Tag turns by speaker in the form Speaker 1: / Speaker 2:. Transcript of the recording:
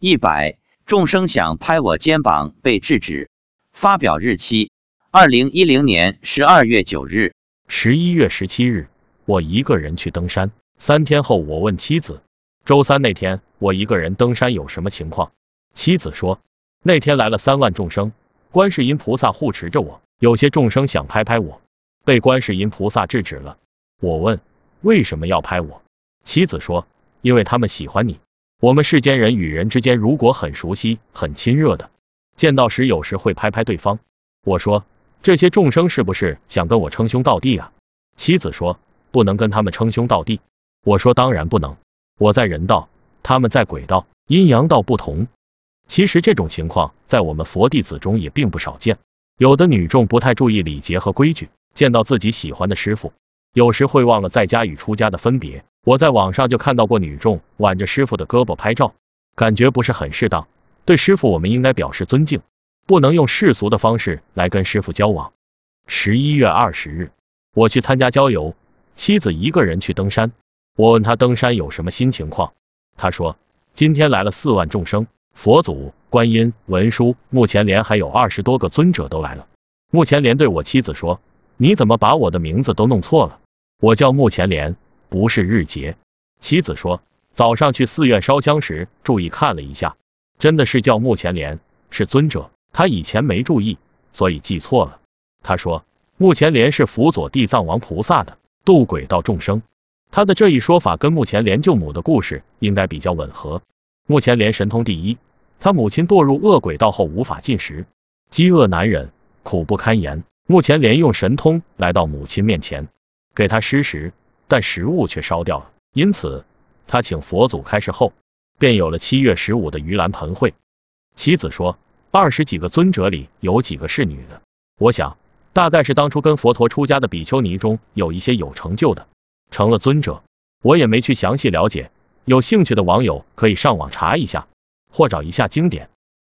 Speaker 1: 一百，众生想拍我肩膀被制止。发表日期：二零一零年十二月九日。
Speaker 2: 十一月十七日，我一个人去登山。三天后，我问妻子，周三那天我一个人登山有什么情况？妻子说，那天来了三万众生，观世音菩萨护持着我，有些众生想拍拍我，被观世音菩萨制止了。我问，为什么要拍我？妻子说，因为他们喜欢你。我们世间人与人之间，如果很熟悉、很亲热的，见到时有时会拍拍对方。我说，这些众生是不是想跟我称兄道弟啊？妻子说，不能跟他们称兄道弟。我说，当然不能。我在人道，他们在鬼道，阴阳道不同。其实这种情况在我们佛弟子中也并不少见。有的女众不太注意礼节和规矩，见到自己喜欢的师傅，有时会忘了在家与出家的分别。我在网上就看到过女众挽着师傅的胳膊拍照，感觉不是很适当。对师傅，我们应该表示尊敬，不能用世俗的方式来跟师傅交往。十一月二十日，我去参加郊游，妻子一个人去登山。我问他登山有什么新情况，他说今天来了四万众生，佛祖、观音、文殊、目前连还有二十多个尊者都来了。目前连对我妻子说：“你怎么把我的名字都弄错了？我叫目前连。”不是日结，妻子说早上去寺院烧香时注意看了一下，真的是叫目前莲，是尊者，他以前没注意，所以记错了。他说目前莲是辅佐地藏王菩萨的，渡鬼道众生。他的这一说法跟目前莲救母的故事应该比较吻合。目前莲神通第一，他母亲堕入恶鬼道后无法进食，饥饿难忍，苦不堪言。目前莲用神通来到母亲面前，给他施食。但食物却烧掉了，因此他请佛祖开示后，便有了七月十五的盂兰盆会。妻子说，二十几个尊者里有几个是女的，我想大概是当初跟佛陀出家的比丘尼中有一些有成就的，成了尊者。我也没去详细了解，有兴趣的网友可以上网查一下，或找一下经典。